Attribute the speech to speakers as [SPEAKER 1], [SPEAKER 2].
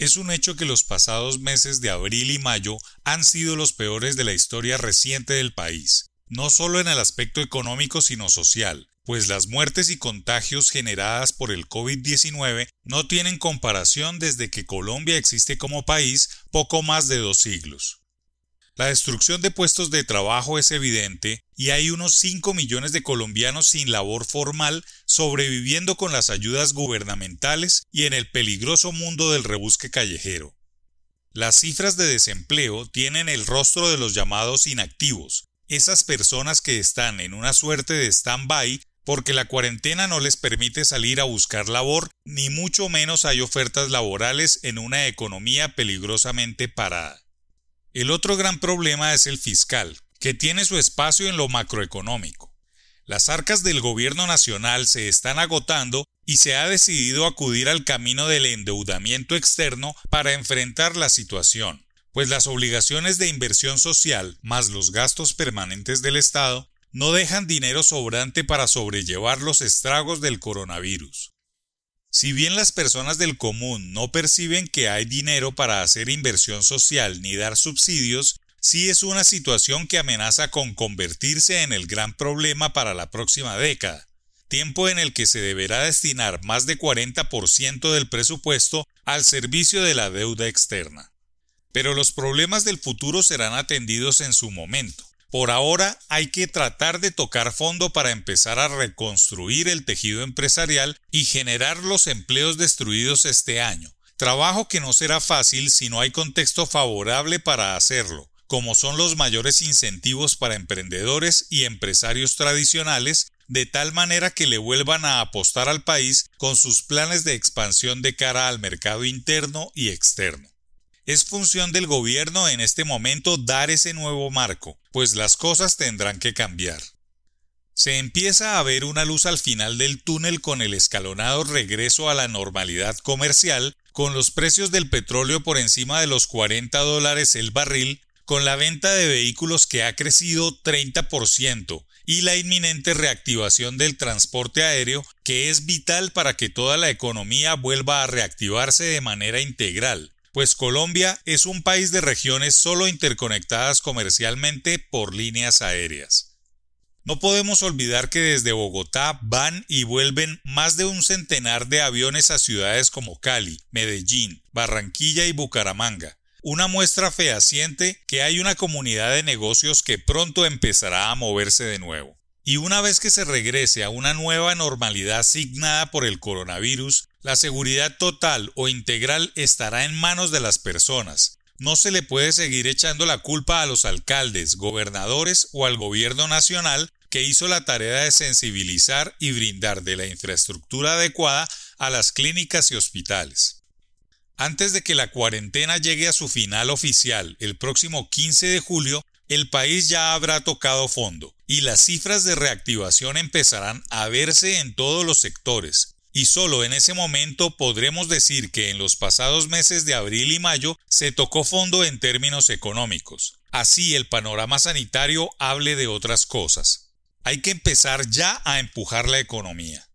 [SPEAKER 1] Es un hecho que los pasados meses de abril y mayo han sido los peores de la historia reciente del país, no solo en el aspecto económico sino social, pues las muertes y contagios generadas por el COVID-19 no tienen comparación desde que Colombia existe como país poco más de dos siglos. La destrucción de puestos de trabajo es evidente y hay unos 5 millones de colombianos sin labor formal sobreviviendo con las ayudas gubernamentales y en el peligroso mundo del rebusque callejero. Las cifras de desempleo tienen el rostro de los llamados inactivos, esas personas que están en una suerte de stand-by porque la cuarentena no les permite salir a buscar labor, ni mucho menos hay ofertas laborales en una economía peligrosamente parada. El otro gran problema es el fiscal, que tiene su espacio en lo macroeconómico. Las arcas del gobierno nacional se están agotando y se ha decidido acudir al camino del endeudamiento externo para enfrentar la situación, pues las obligaciones de inversión social más los gastos permanentes del Estado no dejan dinero sobrante para sobrellevar los estragos del coronavirus. Si bien las personas del común no perciben que hay dinero para hacer inversión social ni dar subsidios, sí es una situación que amenaza con convertirse en el gran problema para la próxima década, tiempo en el que se deberá destinar más de 40% del presupuesto al servicio de la deuda externa. Pero los problemas del futuro serán atendidos en su momento. Por ahora hay que tratar de tocar fondo para empezar a reconstruir el tejido empresarial y generar los empleos destruidos este año. Trabajo que no será fácil si no hay contexto favorable para hacerlo, como son los mayores incentivos para emprendedores y empresarios tradicionales, de tal manera que le vuelvan a apostar al país con sus planes de expansión de cara al mercado interno y externo. Es función del gobierno en este momento dar ese nuevo marco, pues las cosas tendrán que cambiar. Se empieza a ver una luz al final del túnel con el escalonado regreso a la normalidad comercial, con los precios del petróleo por encima de los 40 dólares el barril, con la venta de vehículos que ha crecido 30% y la inminente reactivación del transporte aéreo que es vital para que toda la economía vuelva a reactivarse de manera integral, pues Colombia es un país de regiones solo interconectadas comercialmente por líneas aéreas. No podemos olvidar que desde Bogotá van y vuelven más de un centenar de aviones a ciudades como Cali, Medellín, Barranquilla y Bucaramanga, una muestra fehaciente que hay una comunidad de negocios que pronto empezará a moverse de nuevo. Y una vez que se regrese a una nueva normalidad signada por el coronavirus, la seguridad total o integral estará en manos de las personas. No se le puede seguir echando la culpa a los alcaldes, gobernadores o al gobierno nacional que hizo la tarea de sensibilizar y brindar de la infraestructura adecuada a las clínicas y hospitales. Antes de que la cuarentena llegue a su final oficial el próximo 15 de julio, el país ya habrá tocado fondo y las cifras de reactivación empezarán a verse en todos los sectores, y solo en ese momento podremos decir que en los pasados meses de abril y mayo se tocó fondo en términos económicos. Así el panorama sanitario hable de otras cosas. Hay que empezar ya a empujar la economía.